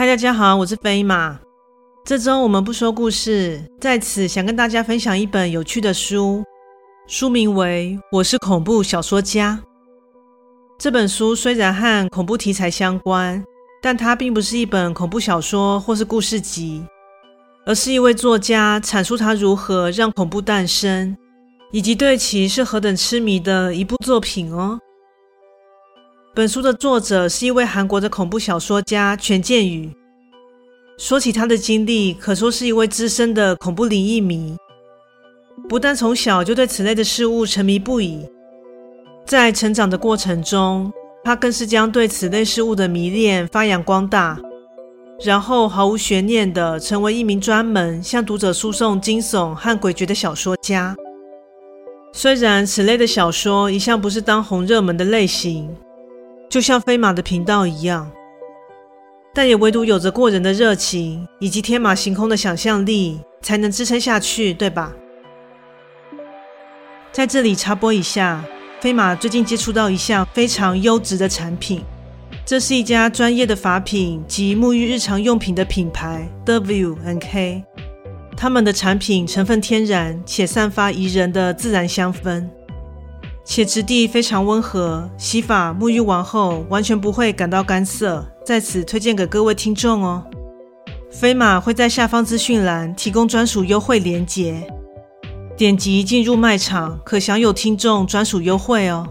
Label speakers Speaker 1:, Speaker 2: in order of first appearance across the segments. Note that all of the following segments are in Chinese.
Speaker 1: 嗨，大家好，我是飞马。这周我们不说故事，在此想跟大家分享一本有趣的书，书名为《我是恐怖小说家》。这本书虽然和恐怖题材相关，但它并不是一本恐怖小说或是故事集，而是一位作家阐述他如何让恐怖诞生，以及对其是何等痴迷的一部作品哦。本书的作者是一位韩国的恐怖小说家权健宇。说起他的经历，可说是一位资深的恐怖灵异迷。不但从小就对此类的事物沉迷不已，在成长的过程中，他更是将对此类事物的迷恋发扬光大，然后毫无悬念地成为一名专门向读者输送惊悚和诡谲的小说家。虽然此类的小说一向不是当红热门的类型。就像飞马的频道一样，但也唯独有着过人的热情以及天马行空的想象力，才能支撑下去，对吧？在这里插播一下，飞马最近接触到一项非常优质的产品，这是一家专业的法品及沐浴日常用品的品牌 W N K 他们的产品成分天然且散发宜人的自然香氛。且质地非常温和，洗发沐浴完后完全不会感到干涩，在此推荐给各位听众哦。飞马会在下方资讯栏提供专属优惠链接，点击进入卖场可享有听众专属优惠哦。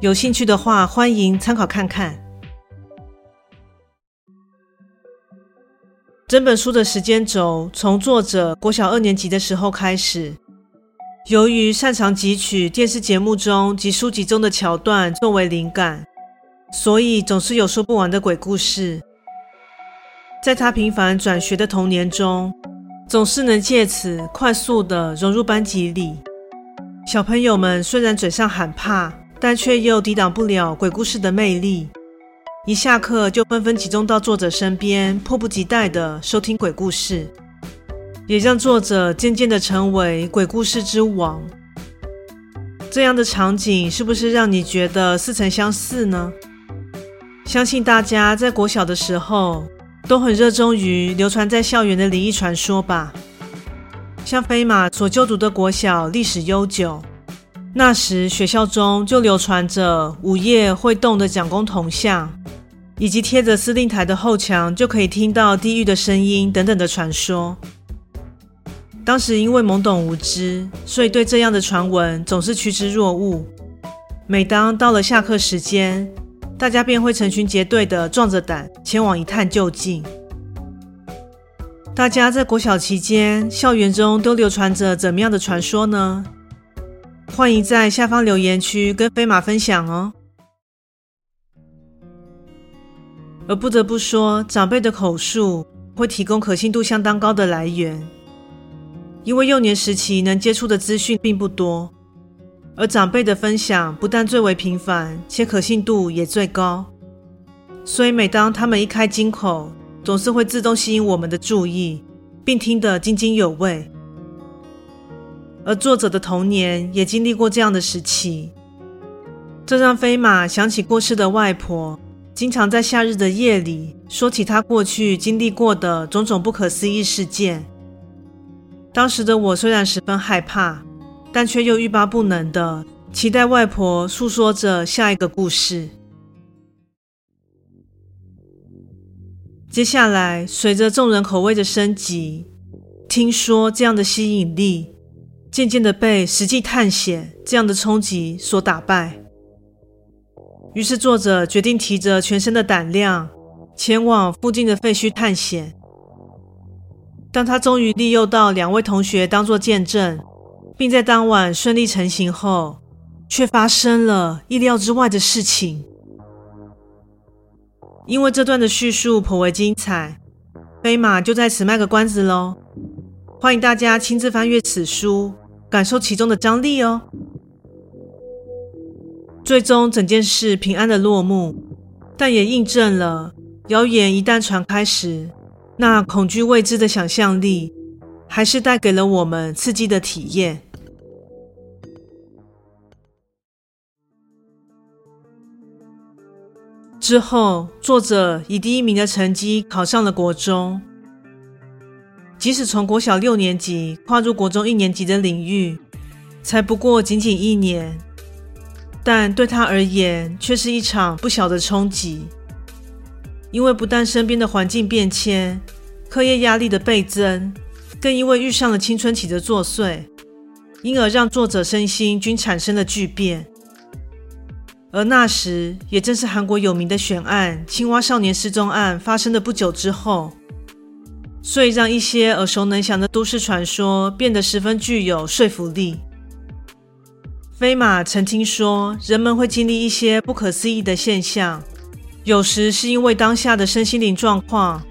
Speaker 1: 有兴趣的话，欢迎参考看看。整本书的时间轴从作者国小二年级的时候开始。由于擅长汲取电视节目中及书籍中的桥段作为灵感，所以总是有说不完的鬼故事。在他频繁转学的童年中，总是能借此快速地融入班级里。小朋友们虽然嘴上喊怕，但却又抵挡不了鬼故事的魅力。一下课就纷纷集中到作者身边，迫不及待地收听鬼故事。也让作者渐渐地成为鬼故事之王。这样的场景是不是让你觉得似曾相似呢？相信大家在国小的时候都很热衷于流传在校园的灵异传说吧？像飞马所就读的国小历史悠久，那时学校中就流传着午夜会动的蒋公铜像，以及贴着司令台的后墙就可以听到地狱的声音等等的传说。当时因为懵懂无知，所以对这样的传闻总是趋之若鹜。每当到了下课时间，大家便会成群结队地壮着胆前往一探究竟。大家在国小期间，校园中都流传着怎么样的传说呢？欢迎在下方留言区跟飞马分享哦。而不得不说，长辈的口述会提供可信度相当高的来源。因为幼年时期能接触的资讯并不多，而长辈的分享不但最为频繁，且可信度也最高，所以每当他们一开金口，总是会自动吸引我们的注意，并听得津津有味。而作者的童年也经历过这样的时期，这让飞马想起过世的外婆，经常在夏日的夜里说起她过去经历过的种种不可思议事件。当时的我虽然十分害怕，但却又欲罢不能的期待外婆诉说着下一个故事。接下来，随着众人口味的升级，听说这样的吸引力渐渐的被实际探险这样的冲击所打败。于是，作者决定提着全身的胆量，前往附近的废墟探险。当他终于利诱到两位同学当作见证，并在当晚顺利成行后，却发生了意料之外的事情。因为这段的叙述颇为精彩，飞马就在此卖个关子喽。欢迎大家亲自翻阅此书，感受其中的张力哦。最终整件事平安的落幕，但也印证了谣言一旦传开时，那恐惧未知的想象力，还是带给了我们刺激的体验。之后，作者以第一名的成绩考上了国中。即使从国小六年级跨入国中一年级的领域，才不过仅仅一年，但对他而言却是一场不小的冲击。因为不但身边的环境变迁、课业压力的倍增，更因为遇上了青春期的作祟，因而让作者身心均产生了巨变。而那时，也正是韩国有名的悬案——青蛙少年失踪案发生的不久之后，所以让一些耳熟能详的都市传说变得十分具有说服力。飞马曾听说，人们会经历一些不可思议的现象，有时是因为当下的身心灵状况，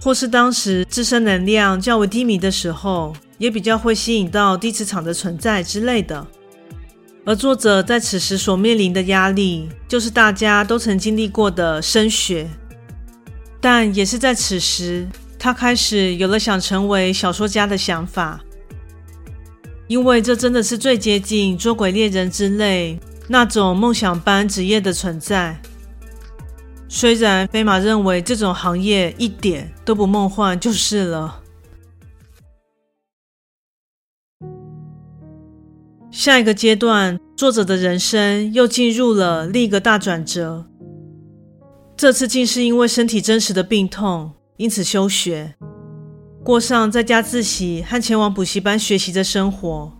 Speaker 1: 或是当时自身能量较为低迷的时候，也比较会吸引到低磁场的存在之类的。而作者在此时所面临的压力，就是大家都曾经历过的升学。但也是在此时，他开始有了想成为小说家的想法，因为这真的是最接近捉鬼猎人之类那种梦想般职业的存在。虽然飞马认为这种行业一点都不梦幻，就是了。下一个阶段，作者的人生又进入了另一个大转折。这次竟是因为身体真实的病痛，因此休学，过上在家自习和前往补习班学习的生活。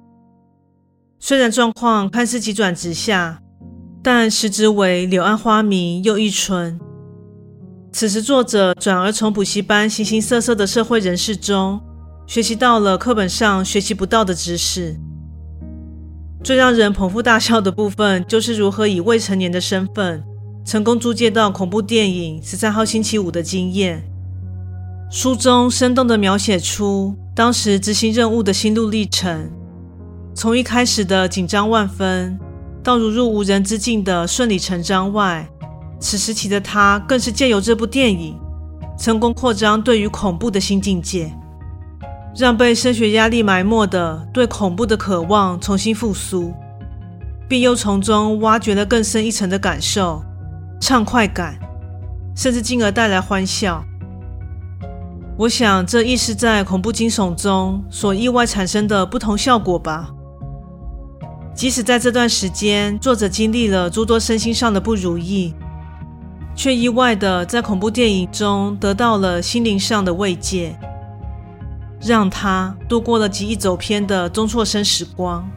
Speaker 1: 虽然状况看似急转直下，但实质为柳暗花明又一村。此时，作者转而从补习班形形色色的社会人士中，学习到了课本上学习不到的知识。最让人捧腹大笑的部分，就是如何以未成年的身份成功租借到恐怖电影《十三号星期五》的经验。书中生动地描写出当时执行任务的心路历程，从一开始的紧张万分，到如入无人之境的顺理成章外，此时期的他更是借由这部电影，成功扩张对于恐怖的新境界。让被升学压力埋没的对恐怖的渴望重新复苏，并又从中挖掘了更深一层的感受、畅快感，甚至进而带来欢笑。我想，这亦是在恐怖惊悚中所意外产生的不同效果吧。即使在这段时间，作者经历了诸多身心上的不如意，却意外的在恐怖电影中得到了心灵上的慰藉。让他度过了极易走偏的中辍生时光。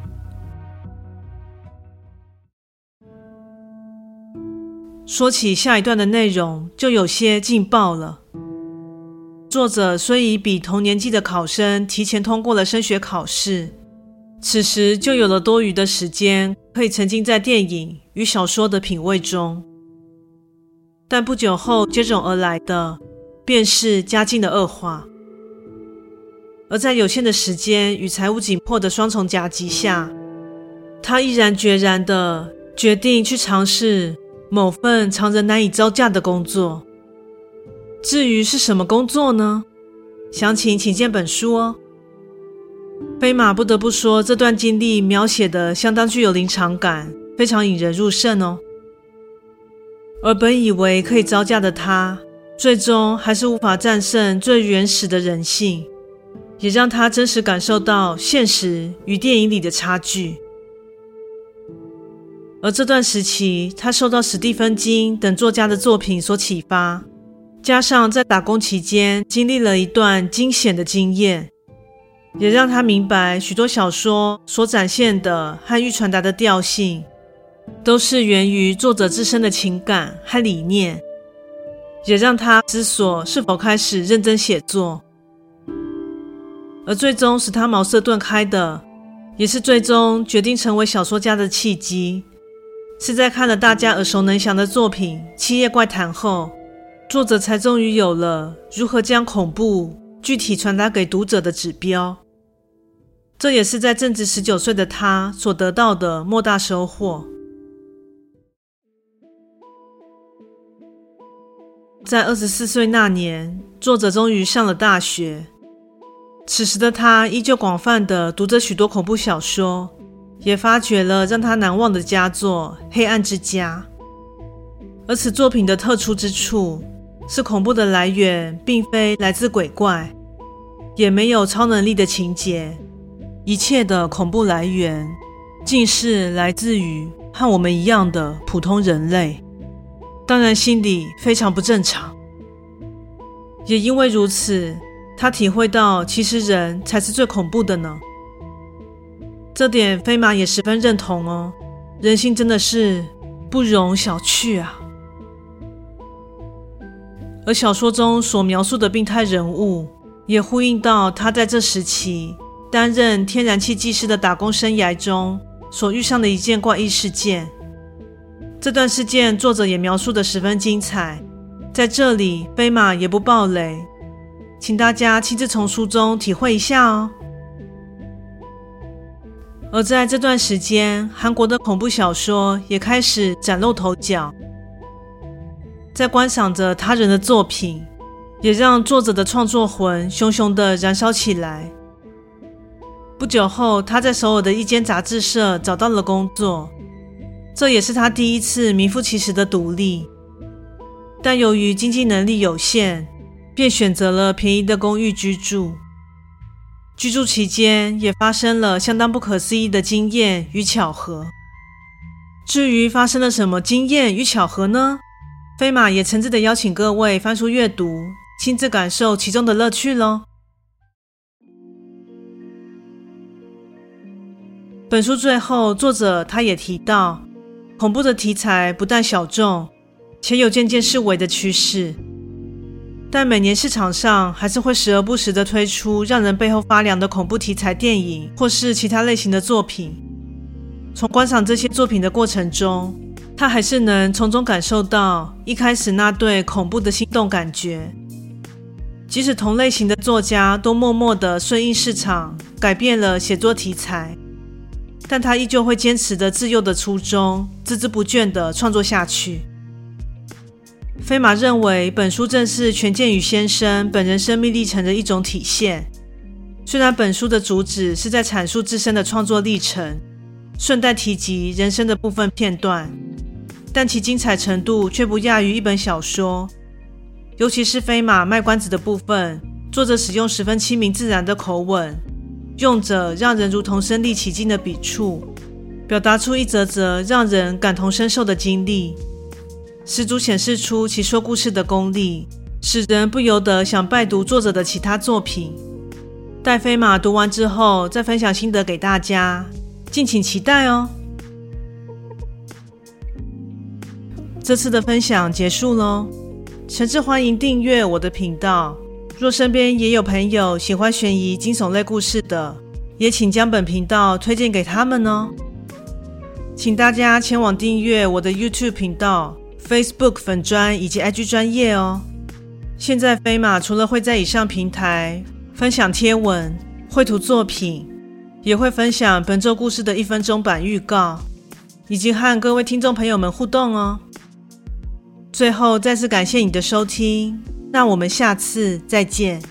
Speaker 1: 说起下一段的内容，就有些劲爆了。作者虽已比同年纪的考生提前通过了升学考试，此时就有了多余的时间，可以沉浸在电影与小说的品味中。但不久后接踵而来的，便是家境的恶化。而在有限的时间与财务紧迫的双重夹击下，他毅然决然地决定去尝试某份常人难以招架的工作。至于是什么工作呢？详情请见本书哦。飞马不得不说，这段经历描写的相当具有临场感，非常引人入胜哦。而本以为可以招架的他，最终还是无法战胜最原始的人性。也让他真实感受到现实与电影里的差距。而这段时期，他受到史蒂芬金等作家的作品所启发，加上在打工期间经历了一段惊险的经验，也让他明白许多小说所展现的和欲传达的调性，都是源于作者自身的情感和理念，也让他思索是否开始认真写作。而最终使他茅塞顿开的，也是最终决定成为小说家的契机，是在看了大家耳熟能详的作品《七夜怪谈》后，作者才终于有了如何将恐怖具体传达给读者的指标。这也是在正值十九岁的他所得到的莫大收获。在二十四岁那年，作者终于上了大学。此时的他依旧广泛地读着许多恐怖小说，也发掘了让他难忘的佳作《黑暗之家》。而此作品的特殊之处是，恐怖的来源并非来自鬼怪，也没有超能力的情节。一切的恐怖来源，竟是来自于和我们一样的普通人类，当然心里非常不正常。也因为如此，他体会到其实人才是最恐怖的呢。这点飞马也十分认同哦。人心真的是不容小觑啊。而小说中所描述的病态人物，也呼应到他在这时期。担任天然气技师的打工生涯中所遇上的一件怪异事件，这段事件作者也描述的十分精彩，在这里飞马也不爆雷，请大家亲自从书中体会一下哦。而在这段时间，韩国的恐怖小说也开始崭露头角，在观赏着他人的作品，也让作者的创作魂熊熊的燃烧起来。不久后，他在首尔的一间杂志社找到了工作，这也是他第一次名副其实的独立。但由于经济能力有限，便选择了便宜的公寓居住。居住期间，也发生了相当不可思议的经验与巧合。至于发生了什么经验与巧合呢？飞马也诚挚地邀请各位翻书阅读，亲自感受其中的乐趣喽。本书最后，作者他也提到，恐怖的题材不但小众，且有渐渐式微的趋势。但每年市场上还是会时而不时的推出让人背后发凉的恐怖题材电影，或是其他类型的作品。从观赏这些作品的过程中，他还是能从中感受到一开始那对恐怖的心动感觉。即使同类型的作家都默默的顺应市场，改变了写作题材。但他依旧会坚持着自幼的初衷，孜孜不倦地创作下去。飞马认为，本书正是权健宇先生本人生命历程的一种体现。虽然本书的主旨是在阐述自身的创作历程，顺带提及人生的部分片段，但其精彩程度却不亚于一本小说。尤其是飞马卖关子的部分，作者使用十分亲民自然的口吻。用着让人如同身临其境的笔触，表达出一则则让人感同身受的经历，十足显示出其说故事的功力，使人不由得想拜读作者的其他作品。待飞马读完之后，再分享心得给大家，敬请期待哦。这次的分享结束喽，诚挚欢迎订阅我的频道。若身边也有朋友喜欢悬疑惊悚类故事的，也请将本频道推荐给他们哦。请大家前往订阅我的 YouTube 频道、Facebook 粉专以及 IG 专业哦。现在飞马除了会在以上平台分享贴文、绘图作品，也会分享本周故事的一分钟版预告，以及和各位听众朋友们互动哦。最后再次感谢你的收听。那我们下次再见。